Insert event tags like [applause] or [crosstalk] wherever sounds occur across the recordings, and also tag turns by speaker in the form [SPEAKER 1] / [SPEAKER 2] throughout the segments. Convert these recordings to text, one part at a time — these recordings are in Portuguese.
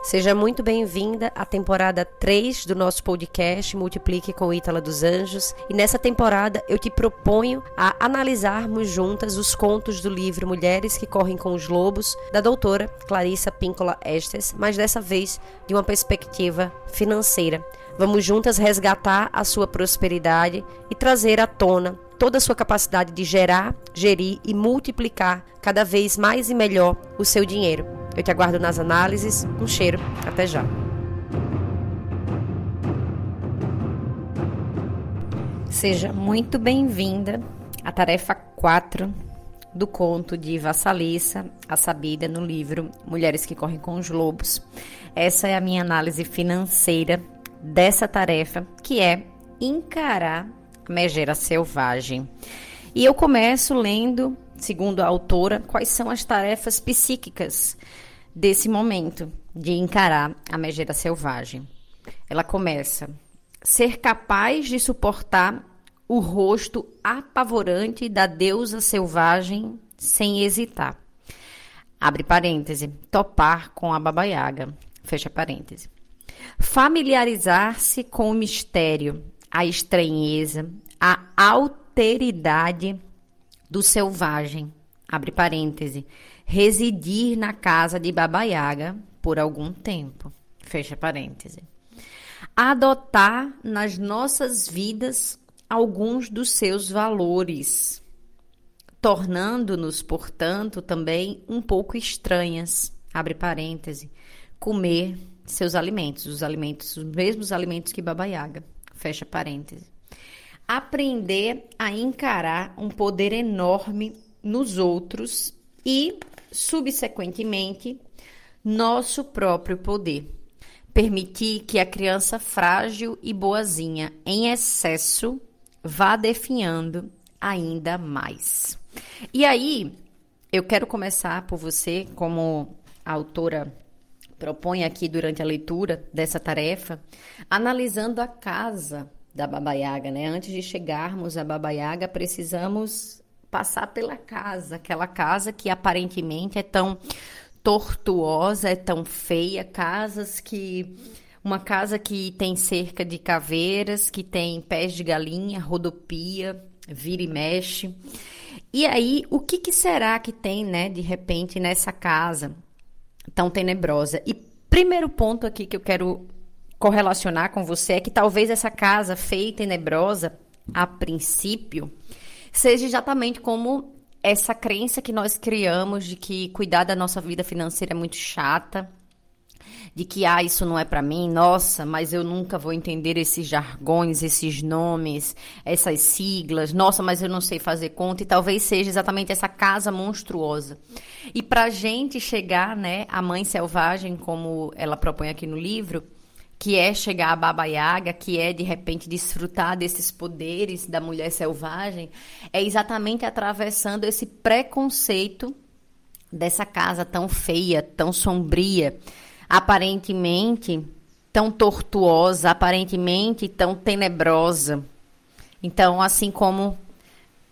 [SPEAKER 1] Seja muito bem-vinda à temporada 3 do nosso podcast Multiplique com Ítala dos Anjos. E nessa temporada eu te proponho a analisarmos juntas os contos do livro Mulheres que Correm com os Lobos, da doutora Clarissa Píncola Estes, mas dessa vez de uma perspectiva financeira. Vamos juntas resgatar a sua prosperidade e trazer à tona toda a sua capacidade de gerar, gerir e multiplicar cada vez mais e melhor o seu dinheiro. Eu te aguardo nas análises. Um cheiro. Até já. Seja muito bem-vinda à tarefa 4 do conto de Vassalissa, a sabida no livro Mulheres que Correm com os Lobos. Essa é a minha análise financeira dessa tarefa, que é encarar a megera selvagem. E eu começo lendo, segundo a autora, quais são as tarefas psíquicas desse momento de encarar a megera selvagem. Ela começa ser capaz de suportar o rosto apavorante da deusa selvagem sem hesitar. Abre parêntese, topar com a Baba Yaga. Fecha parêntese. Familiarizar-se com o mistério, a estranheza, a alteridade do selvagem. Abre parêntese residir na casa de Baba Yaga por algum tempo. Fecha parêntese. Adotar nas nossas vidas alguns dos seus valores, tornando-nos, portanto, também um pouco estranhas. Abre parêntese. Comer seus alimentos, os alimentos, os mesmos alimentos que Baba Yaga. Fecha parêntese. Aprender a encarar um poder enorme nos outros e subsequentemente, nosso próprio poder. Permitir que a criança frágil e boazinha em excesso vá definhando ainda mais. E aí, eu quero começar por você, como a autora propõe aqui durante a leitura dessa tarefa, analisando a casa da Baba Yaga, né? Antes de chegarmos à Baba Yaga, precisamos passar pela casa, aquela casa que aparentemente é tão tortuosa, é tão feia, casas que uma casa que tem cerca de caveiras, que tem pés de galinha, rodopia, vira e mexe. E aí, o que, que será que tem, né, de repente nessa casa tão tenebrosa? E primeiro ponto aqui que eu quero correlacionar com você é que talvez essa casa feia e tenebrosa, a princípio, seja exatamente como essa crença que nós criamos de que cuidar da nossa vida financeira é muito chata, de que ah, isso não é para mim, nossa, mas eu nunca vou entender esses jargões, esses nomes, essas siglas, nossa, mas eu não sei fazer conta, e talvez seja exatamente essa casa monstruosa. E para gente chegar, né, a mãe selvagem, como ela propõe aqui no livro, que é chegar a Baba Yaga, que é de repente desfrutar desses poderes da mulher selvagem, é exatamente atravessando esse preconceito dessa casa tão feia, tão sombria, aparentemente tão tortuosa, aparentemente tão tenebrosa. Então, assim como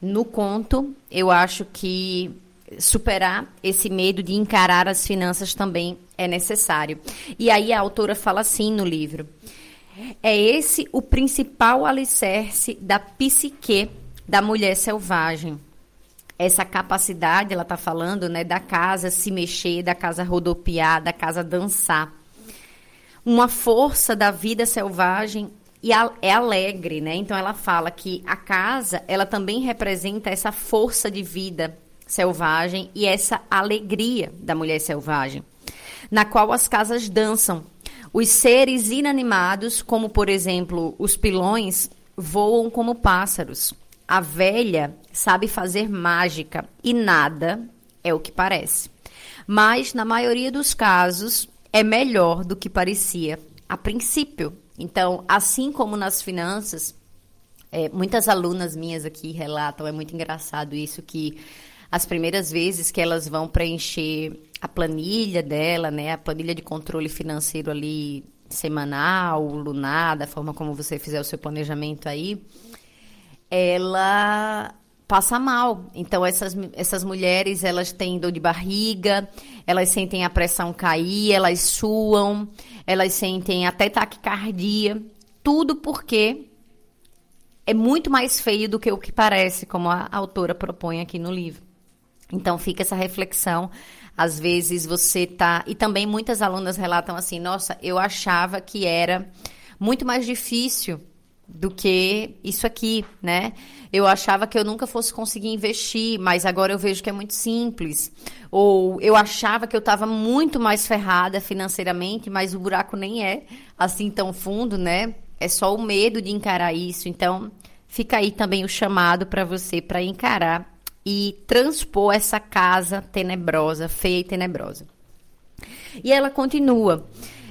[SPEAKER 1] no conto, eu acho que superar esse medo de encarar as finanças também é necessário. E aí a autora fala assim no livro: é esse o principal alicerce da psique da mulher selvagem. Essa capacidade, ela está falando, né, da casa se mexer, da casa rodopiar, da casa dançar. Uma força da vida selvagem e é alegre, né? Então ela fala que a casa, ela também representa essa força de vida selvagem e essa alegria da mulher selvagem, na qual as casas dançam. Os seres inanimados, como por exemplo os pilões, voam como pássaros. A velha sabe fazer mágica e nada é o que parece. Mas, na maioria dos casos, é melhor do que parecia a princípio. Então, assim como nas finanças, é, muitas alunas minhas aqui relatam, é muito engraçado isso, que as primeiras vezes que elas vão preencher a planilha dela, né, a planilha de controle financeiro ali semanal, lunar, da forma como você fizer o seu planejamento aí, ela passa mal. Então essas, essas mulheres, elas têm dor de barriga, elas sentem a pressão cair, elas suam, elas sentem até taquicardia, tudo porque é muito mais feio do que o que parece, como a autora propõe aqui no livro. Então fica essa reflexão. Às vezes você tá. E também muitas alunas relatam assim: nossa, eu achava que era muito mais difícil do que isso aqui, né? Eu achava que eu nunca fosse conseguir investir, mas agora eu vejo que é muito simples. Ou eu achava que eu estava muito mais ferrada financeiramente, mas o buraco nem é assim tão fundo, né? É só o medo de encarar isso. Então, fica aí também o chamado para você para encarar e transpor essa casa tenebrosa, feia e tenebrosa. E ela continua.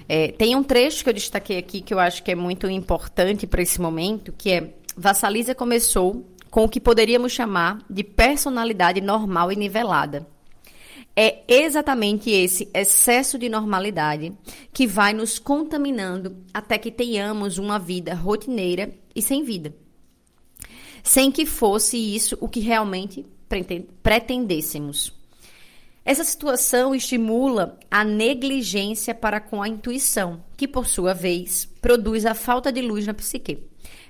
[SPEAKER 1] É, tem um trecho que eu destaquei aqui que eu acho que é muito importante para esse momento, que é Vassalisa começou com o que poderíamos chamar de personalidade normal e nivelada. É exatamente esse excesso de normalidade que vai nos contaminando até que tenhamos uma vida rotineira e sem vida. Sem que fosse isso o que realmente pretendêssemos. Essa situação estimula a negligência para com a intuição, que, por sua vez, produz a falta de luz na psique.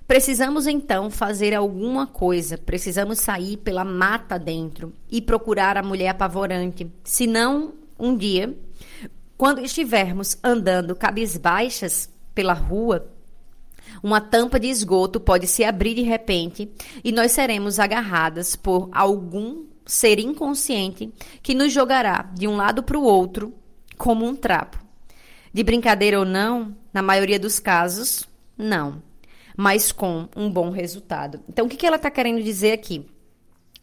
[SPEAKER 1] Precisamos então fazer alguma coisa, precisamos sair pela mata dentro e procurar a mulher apavorante. Senão, um dia, quando estivermos andando cabisbaixas pela rua, uma tampa de esgoto pode se abrir de repente e nós seremos agarradas por algum ser inconsciente que nos jogará de um lado para o outro como um trapo. De brincadeira ou não, na maioria dos casos, não. Mas com um bom resultado. Então, o que, que ela está querendo dizer aqui?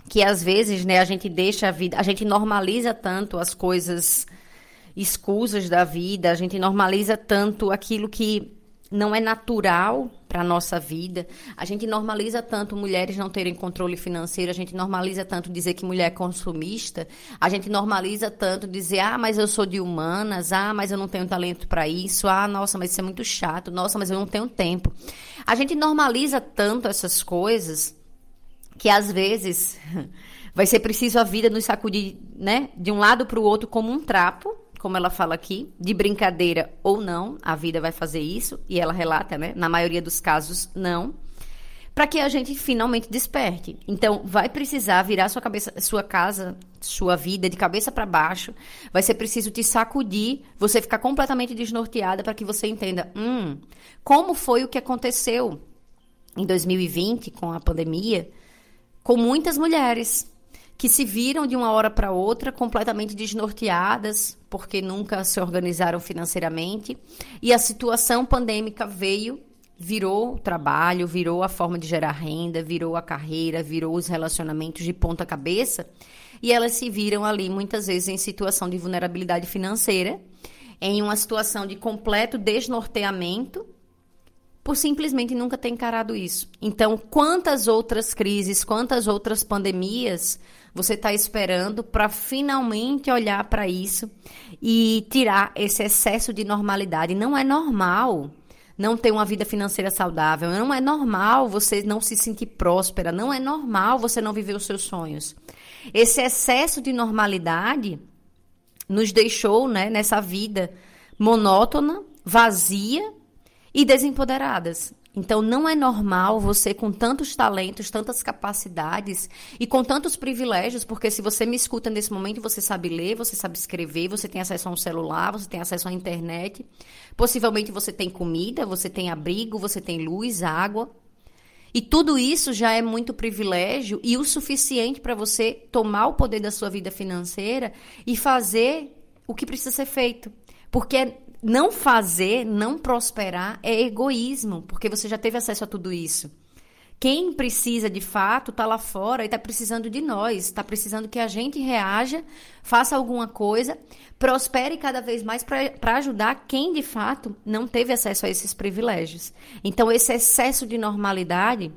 [SPEAKER 1] Que às vezes, né, a gente deixa a vida, a gente normaliza tanto as coisas escusas da vida, a gente normaliza tanto aquilo que não é natural para a nossa vida. A gente normaliza tanto mulheres não terem controle financeiro, a gente normaliza tanto dizer que mulher é consumista, a gente normaliza tanto dizer, ah, mas eu sou de humanas, ah, mas eu não tenho talento para isso, ah, nossa, mas isso é muito chato, nossa, mas eu não tenho tempo. A gente normaliza tanto essas coisas que às vezes [laughs] vai ser preciso a vida nos sacudir, né, de um lado para o outro como um trapo como ela fala aqui, de brincadeira ou não, a vida vai fazer isso, e ela relata, né? Na maioria dos casos, não. Para que a gente finalmente desperte. Então, vai precisar virar sua cabeça, sua casa, sua vida de cabeça para baixo. Vai ser preciso te sacudir, você ficar completamente desnorteada para que você entenda, hum, como foi o que aconteceu em 2020 com a pandemia com muitas mulheres que se viram de uma hora para outra completamente desnorteadas, porque nunca se organizaram financeiramente, e a situação pandêmica veio, virou o trabalho, virou a forma de gerar renda, virou a carreira, virou os relacionamentos de ponta cabeça, e elas se viram ali muitas vezes em situação de vulnerabilidade financeira, em uma situação de completo desnorteamento, por simplesmente nunca ter encarado isso. Então, quantas outras crises, quantas outras pandemias você está esperando para finalmente olhar para isso e tirar esse excesso de normalidade. Não é normal não ter uma vida financeira saudável, não é normal você não se sentir próspera, não é normal você não viver os seus sonhos. Esse excesso de normalidade nos deixou né, nessa vida monótona, vazia e desempoderadas. Então, não é normal você, com tantos talentos, tantas capacidades e com tantos privilégios, porque se você me escuta nesse momento, você sabe ler, você sabe escrever, você tem acesso a um celular, você tem acesso à internet, possivelmente você tem comida, você tem abrigo, você tem luz, água. E tudo isso já é muito privilégio e o suficiente para você tomar o poder da sua vida financeira e fazer o que precisa ser feito. Porque não fazer, não prosperar é egoísmo, porque você já teve acesso a tudo isso. Quem precisa de fato está lá fora e está precisando de nós, está precisando que a gente reaja, faça alguma coisa, prospere cada vez mais para ajudar quem de fato não teve acesso a esses privilégios. Então, esse excesso de normalidade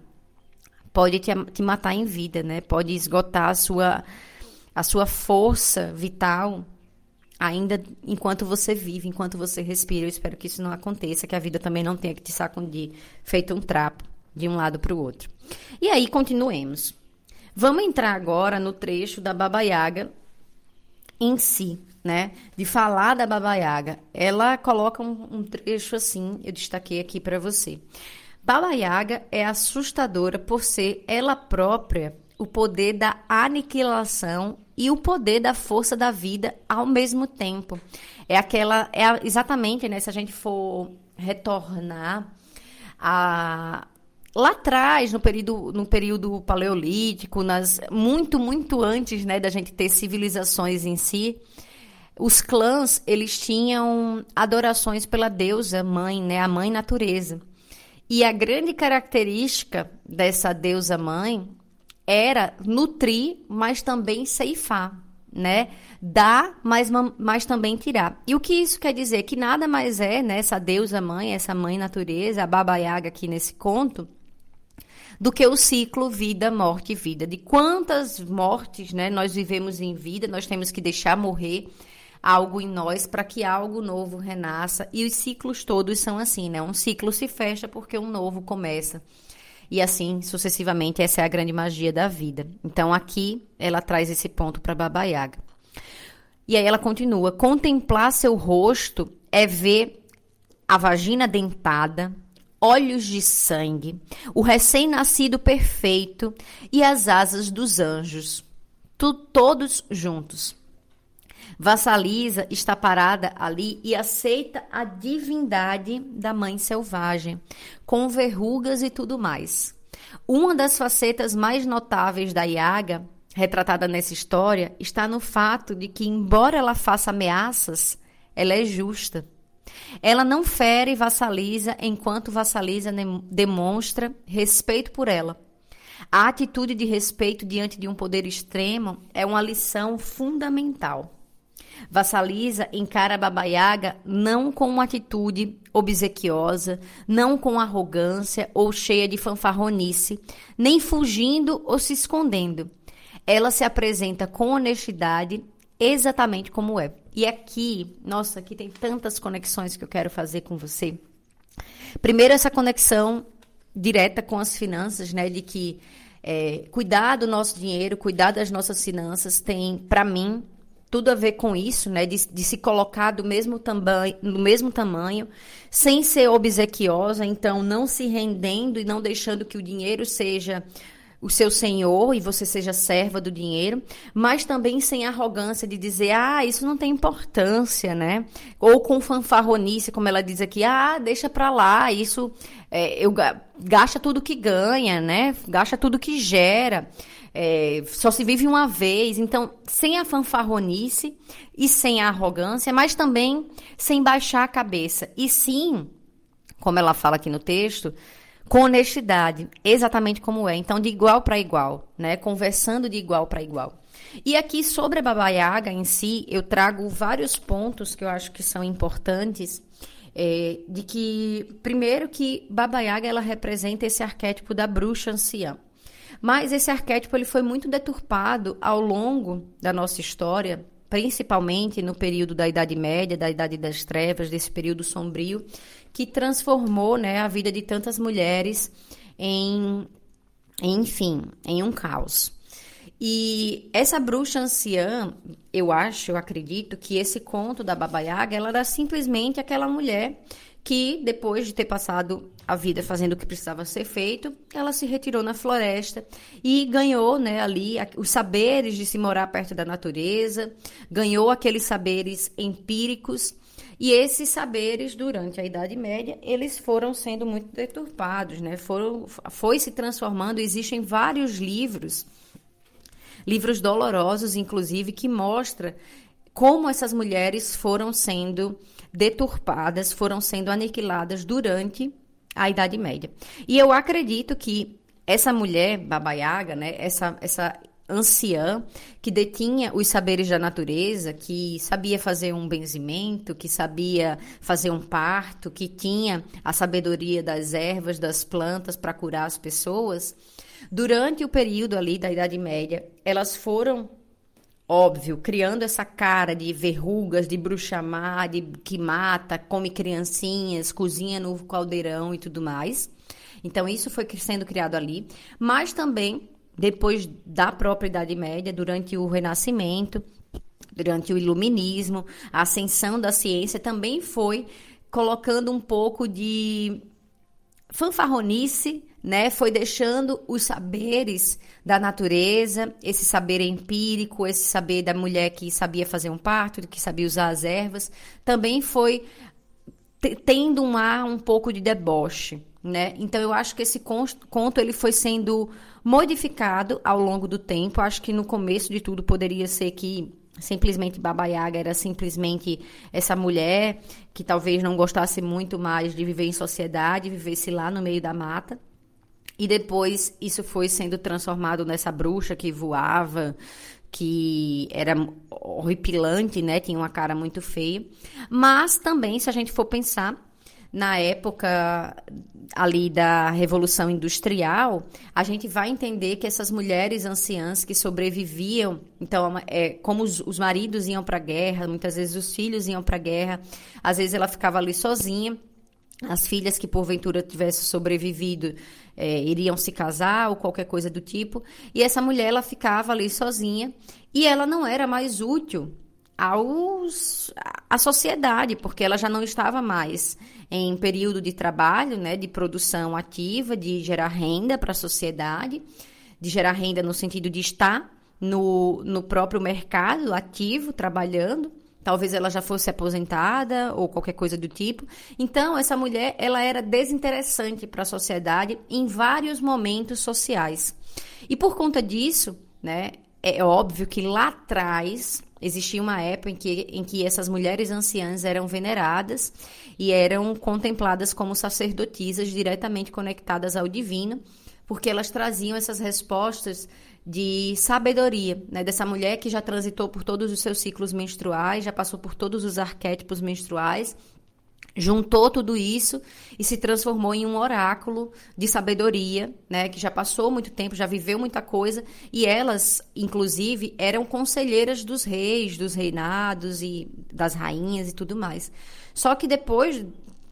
[SPEAKER 1] pode te, te matar em vida, né? Pode esgotar a sua, a sua força vital ainda enquanto você vive, enquanto você respira. Eu espero que isso não aconteça, que a vida também não tenha que te sacudir feito um trapo de um lado para o outro. E aí, continuemos. Vamos entrar agora no trecho da Baba Yaga em si, né? De falar da Baba Yaga. Ela coloca um, um trecho assim, eu destaquei aqui para você. Baba Yaga é assustadora por ser ela própria o poder da aniquilação e o poder da força da vida ao mesmo tempo. É aquela, é exatamente, né? Se a gente for retornar a lá atrás, no período, no período paleolítico, nas, muito, muito antes né, da gente ter civilizações em si, os clãs eles tinham adorações pela deusa mãe, né, a mãe natureza. E a grande característica dessa deusa mãe era nutrir, mas também ceifar, né? Dar, mas, mas também tirar. E o que isso quer dizer? Que nada mais é, né, essa deusa mãe, essa mãe natureza, a Baba Yaga aqui nesse conto, do que o ciclo vida, morte vida. De quantas mortes né, nós vivemos em vida, nós temos que deixar morrer algo em nós para que algo novo renasça. E os ciclos todos são assim, né? Um ciclo se fecha porque um novo começa. E assim sucessivamente, essa é a grande magia da vida. Então aqui ela traz esse ponto para Baba Yaga. E aí ela continua: contemplar seu rosto é ver a vagina dentada, olhos de sangue, o recém-nascido perfeito e as asas dos anjos, tu, todos juntos. Vassalisa está parada ali e aceita a divindade da mãe selvagem, com verrugas e tudo mais. Uma das facetas mais notáveis da Yaga, retratada nessa história, está no fato de que, embora ela faça ameaças, ela é justa. Ela não fere e vassaliza enquanto vassaliza demonstra respeito por ela. A atitude de respeito diante de um poder extremo é uma lição fundamental. Vassaliza encara Baba Yaga não com uma atitude obsequiosa, não com arrogância ou cheia de fanfarronice, nem fugindo ou se escondendo. Ela se apresenta com honestidade, exatamente como é. E aqui, nossa, aqui tem tantas conexões que eu quero fazer com você. Primeiro, essa conexão direta com as finanças, né? De que é, cuidar do nosso dinheiro, cuidar das nossas finanças tem, para mim, tudo a ver com isso, né? De, de se colocar do mesmo, tamanho, no mesmo tamanho, sem ser obsequiosa, então não se rendendo e não deixando que o dinheiro seja o seu senhor e você seja serva do dinheiro, mas também sem arrogância de dizer, ah, isso não tem importância, né? Ou com fanfarronice, como ela diz aqui, ah, deixa pra lá, isso é, eu gasta tudo que ganha, né? Gasta tudo que gera. É, só se vive uma vez, então sem a fanfarronice e sem a arrogância, mas também sem baixar a cabeça. E sim, como ela fala aqui no texto, com honestidade, exatamente como é. Então, de igual para igual, né? Conversando de igual para igual. E aqui sobre a Baba Yaga em si, eu trago vários pontos que eu acho que são importantes. É, de que, primeiro, que Baba Yaga ela representa esse arquétipo da bruxa anciã. Mas esse arquétipo ele foi muito deturpado ao longo da nossa história, principalmente no período da Idade Média, da Idade das Trevas, desse período sombrio, que transformou né, a vida de tantas mulheres em, enfim, em um caos. E essa bruxa anciã, eu acho, eu acredito que esse conto da Baba Yaga, ela era simplesmente aquela mulher que depois de ter passado a vida fazendo o que precisava ser feito, ela se retirou na floresta e ganhou, né, ali os saberes de se morar perto da natureza, ganhou aqueles saberes empíricos e esses saberes durante a Idade Média, eles foram sendo muito deturpados, né? Foram foi se transformando, existem vários livros livros dolorosos inclusive que mostra como essas mulheres foram sendo deturpadas, foram sendo aniquiladas durante a Idade Média. E eu acredito que essa mulher, Baba Yaga, né, essa, essa anciã que detinha os saberes da natureza, que sabia fazer um benzimento, que sabia fazer um parto, que tinha a sabedoria das ervas, das plantas para curar as pessoas, durante o período ali da Idade Média, elas foram óbvio, criando essa cara de verrugas, de bruxa má, de que mata, come criancinhas, cozinha no caldeirão e tudo mais. Então isso foi sendo criado ali, mas também depois da própria Idade Média, durante o Renascimento, durante o Iluminismo, a ascensão da ciência também foi colocando um pouco de fanfarronice, né? Foi deixando os saberes da natureza, esse saber empírico, esse saber da mulher que sabia fazer um parto, que sabia usar as ervas, também foi tendo um ar um pouco de deboche, né? Então eu acho que esse conto ele foi sendo modificado ao longo do tempo. Acho que no começo de tudo poderia ser que simplesmente Baba Yaga era simplesmente essa mulher que talvez não gostasse muito mais de viver em sociedade, vivesse lá no meio da mata. E depois isso foi sendo transformado nessa bruxa que voava, que era horripilante, né? Tinha uma cara muito feia. Mas também, se a gente for pensar, na época ali da Revolução Industrial, a gente vai entender que essas mulheres anciãs que sobreviviam, então, é, como os, os maridos iam para a guerra, muitas vezes os filhos iam para a guerra, às vezes ela ficava ali sozinha, as filhas que porventura tivessem sobrevivido é, iriam se casar ou qualquer coisa do tipo, e essa mulher ela ficava ali sozinha e ela não era mais útil aos, à sociedade, porque ela já não estava mais em período de trabalho, né, de produção ativa, de gerar renda para a sociedade, de gerar renda no sentido de estar no, no próprio mercado ativo, trabalhando. Talvez ela já fosse aposentada ou qualquer coisa do tipo. Então, essa mulher, ela era desinteressante para a sociedade em vários momentos sociais. E por conta disso, né, é óbvio que lá atrás existia uma época em que, em que essas mulheres anciãs eram veneradas e eram contempladas como sacerdotisas diretamente conectadas ao divino, porque elas traziam essas respostas de sabedoria, né? Dessa mulher que já transitou por todos os seus ciclos menstruais, já passou por todos os arquétipos menstruais juntou tudo isso e se transformou em um oráculo de sabedoria, né, que já passou muito tempo, já viveu muita coisa, e elas, inclusive, eram conselheiras dos reis, dos reinados e das rainhas e tudo mais. Só que depois,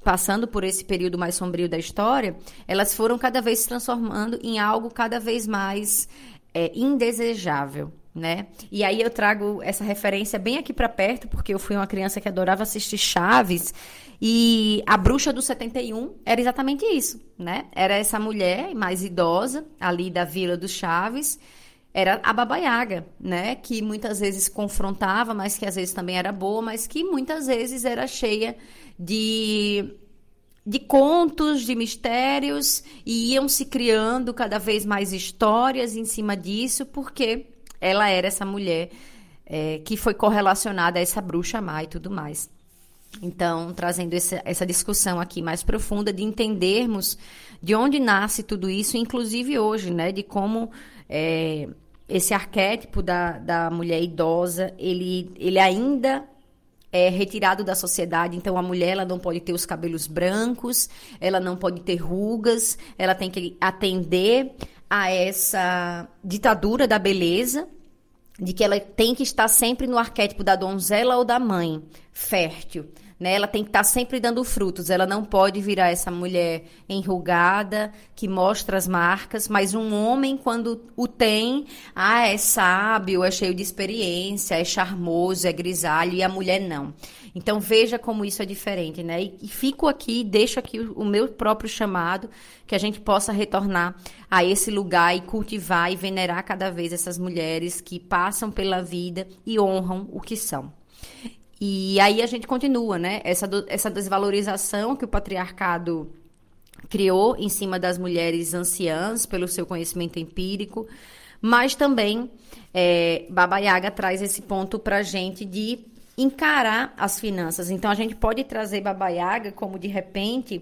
[SPEAKER 1] passando por esse período mais sombrio da história, elas foram cada vez se transformando em algo cada vez mais é, indesejável, né? E aí eu trago essa referência bem aqui para perto, porque eu fui uma criança que adorava assistir Chaves e a bruxa do 71 era exatamente isso, né? Era essa mulher mais idosa ali da Vila dos Chaves, era a Baba Yaga, né? Que muitas vezes confrontava, mas que às vezes também era boa, mas que muitas vezes era cheia de de contos, de mistérios, e iam se criando cada vez mais histórias em cima disso, porque ela era essa mulher é, que foi correlacionada a essa bruxa má e tudo mais. Então, trazendo essa, essa discussão aqui mais profunda de entendermos de onde nasce tudo isso, inclusive hoje, né? De como é, esse arquétipo da, da mulher idosa, ele, ele ainda é retirado da sociedade. Então, a mulher ela não pode ter os cabelos brancos, ela não pode ter rugas, ela tem que atender a essa ditadura da beleza, de que ela tem que estar sempre no arquétipo da donzela ou da mãe, fértil. Né? Ela tem que estar sempre dando frutos. Ela não pode virar essa mulher enrugada, que mostra as marcas, mas um homem, quando o tem, ah, é sábio, é cheio de experiência, é charmoso, é grisalho, e a mulher não. Então veja como isso é diferente, né? E, e fico aqui, deixo aqui o, o meu próprio chamado, que a gente possa retornar a esse lugar e cultivar e venerar cada vez essas mulheres que passam pela vida e honram o que são. E aí a gente continua, né? Essa, essa desvalorização que o patriarcado criou em cima das mulheres anciãs pelo seu conhecimento empírico, mas também é, Baba Yaga traz esse ponto para a gente de encarar as finanças. Então a gente pode trazer Baba Yaga como de repente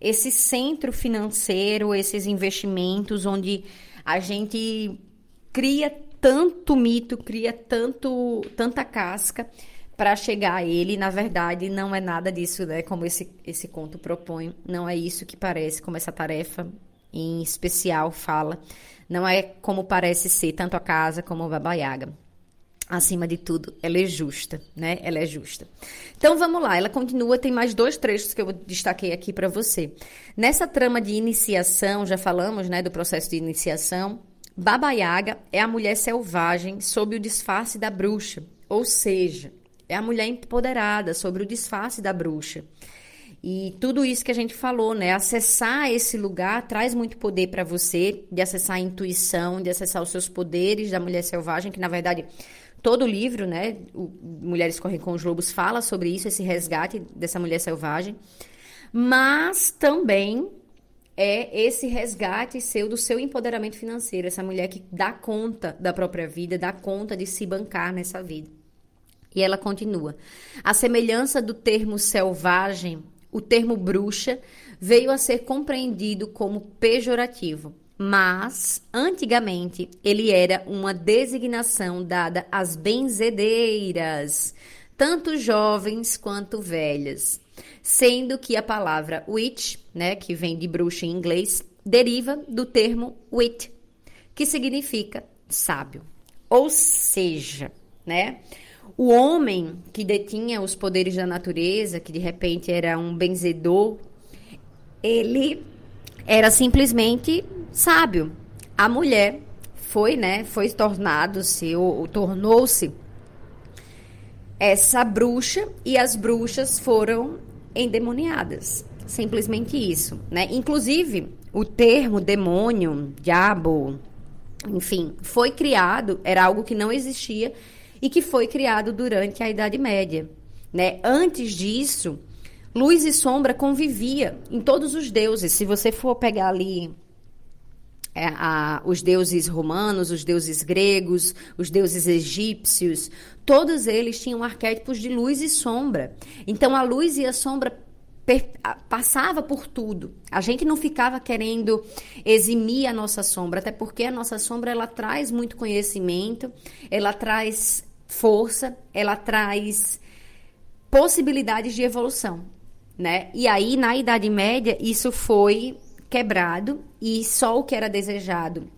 [SPEAKER 1] esse centro financeiro, esses investimentos onde a gente cria tanto mito, cria tanto tanta casca para chegar a ele. Na verdade, não é nada disso, né? Como esse, esse conto propõe. Não é isso que parece, como essa tarefa em especial fala. Não é como parece ser tanto a casa como a Baba Yaga. Acima de tudo, ela é justa, né? Ela é justa. Então vamos lá, ela continua, tem mais dois trechos que eu destaquei aqui para você. Nessa trama de iniciação, já falamos, né, do processo de iniciação, Baba Yaga é a mulher selvagem sob o disfarce da bruxa, ou seja, é a mulher empoderada sobre o disfarce da bruxa. E tudo isso que a gente falou, né? Acessar esse lugar traz muito poder para você, de acessar a intuição, de acessar os seus poderes da mulher selvagem, que na verdade todo livro, né? O Mulheres Correm com os Lobos fala sobre isso, esse resgate dessa mulher selvagem. Mas também é esse resgate seu do seu empoderamento financeiro, essa mulher que dá conta da própria vida, dá conta de se bancar nessa vida. E ela continua: a semelhança do termo selvagem o termo bruxa veio a ser compreendido como pejorativo, mas antigamente ele era uma designação dada às benzedeiras, tanto jovens quanto velhas, sendo que a palavra witch, né, que vem de bruxa em inglês, deriva do termo wit, que significa sábio. Ou seja, né, o homem que detinha os poderes da natureza, que de repente era um benzedor, ele era simplesmente sábio. A mulher foi, né, foi tornado-se ou, tornou-se essa bruxa e as bruxas foram endemoniadas. Simplesmente isso, né? Inclusive, o termo demônio, diabo, enfim, foi criado, era algo que não existia e que foi criado durante a Idade Média. Né? Antes disso, luz e sombra convivia em todos os deuses. Se você for pegar ali é, a, os deuses romanos, os deuses gregos, os deuses egípcios, todos eles tinham arquétipos de luz e sombra. Então a luz e a sombra passava por tudo. A gente não ficava querendo eximir a nossa sombra, até porque a nossa sombra ela traz muito conhecimento, ela traz força, ela traz possibilidades de evolução, né? E aí na Idade Média isso foi quebrado e só o que era desejado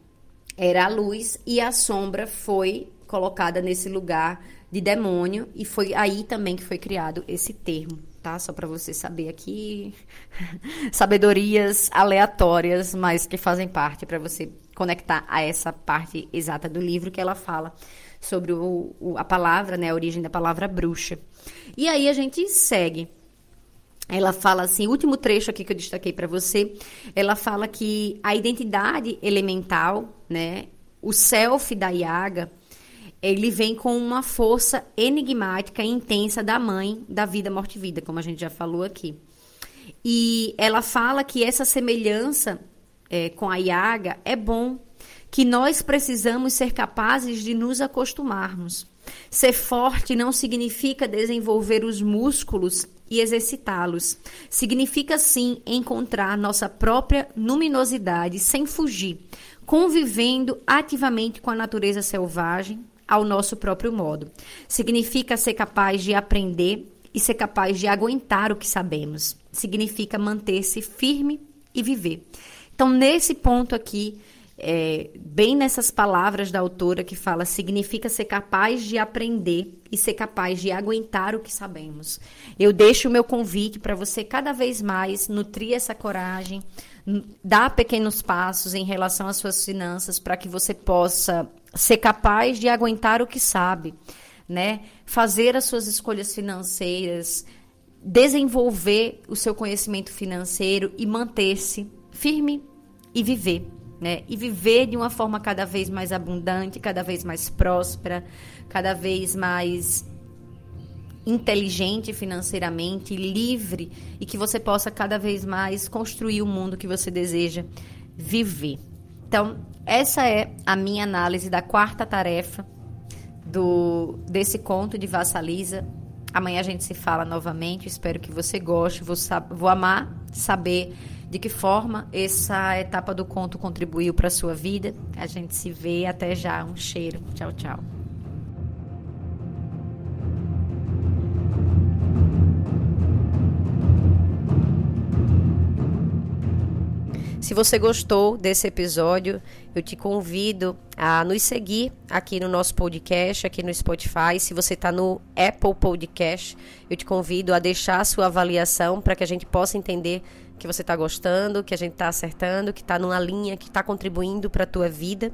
[SPEAKER 1] era a luz e a sombra foi colocada nesse lugar de demônio e foi aí também que foi criado esse termo, tá? Só para você saber aqui [laughs] sabedorias aleatórias, mas que fazem parte para você conectar a essa parte exata do livro que ela fala sobre o, o, a palavra, né, a origem da palavra bruxa. E aí a gente segue. Ela fala assim, último trecho aqui que eu destaquei para você, ela fala que a identidade elemental, né, o self da Yaga, ele vem com uma força enigmática e intensa da mãe da vida, morte e vida, como a gente já falou aqui. E ela fala que essa semelhança é, com a Yaga é bom, que nós precisamos ser capazes de nos acostumarmos. Ser forte não significa desenvolver os músculos e exercitá-los. Significa sim encontrar nossa própria luminosidade sem fugir, convivendo ativamente com a natureza selvagem ao nosso próprio modo. Significa ser capaz de aprender e ser capaz de aguentar o que sabemos. Significa manter-se firme e viver. Então, nesse ponto aqui, é, bem nessas palavras da autora que fala significa ser capaz de aprender e ser capaz de aguentar o que sabemos. Eu deixo o meu convite para você cada vez mais nutrir essa coragem, dar pequenos passos em relação às suas finanças para que você possa ser capaz de aguentar o que sabe, né? Fazer as suas escolhas financeiras, desenvolver o seu conhecimento financeiro e manter-se firme e viver né? E viver de uma forma cada vez mais abundante, cada vez mais próspera, cada vez mais inteligente financeiramente, livre e que você possa cada vez mais construir o mundo que você deseja viver. Então, essa é a minha análise da quarta tarefa do desse conto de Vassalisa. Amanhã a gente se fala novamente. Espero que você goste. Vou, vou amar saber de que forma essa etapa do conto contribuiu para a sua vida. A gente se vê até já. Um cheiro. Tchau, tchau. Se você gostou desse episódio, eu te convido a nos seguir aqui no nosso podcast, aqui no Spotify. Se você está no Apple Podcast, eu te convido a deixar a sua avaliação para que a gente possa entender que você está gostando, que a gente está acertando, que está numa linha que está contribuindo para a tua vida.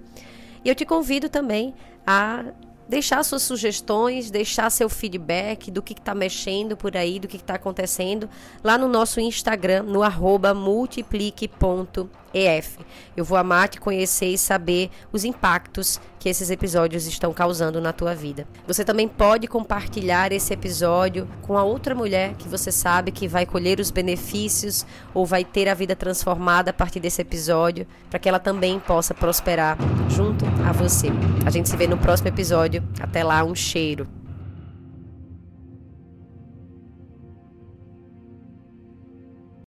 [SPEAKER 2] E eu te convido também a deixar suas sugestões, deixar seu feedback do que está mexendo por aí, do que está acontecendo lá no nosso Instagram, no arroba multiplique.ef. Eu vou amar te conhecer e saber os impactos que esses episódios estão causando na tua vida. Você também pode compartilhar esse episódio com a outra mulher que você sabe que vai colher os benefícios ou vai ter a vida transformada a partir desse episódio, para que ela também possa prosperar junto a você. A gente se vê no próximo episódio. Até lá, um cheiro.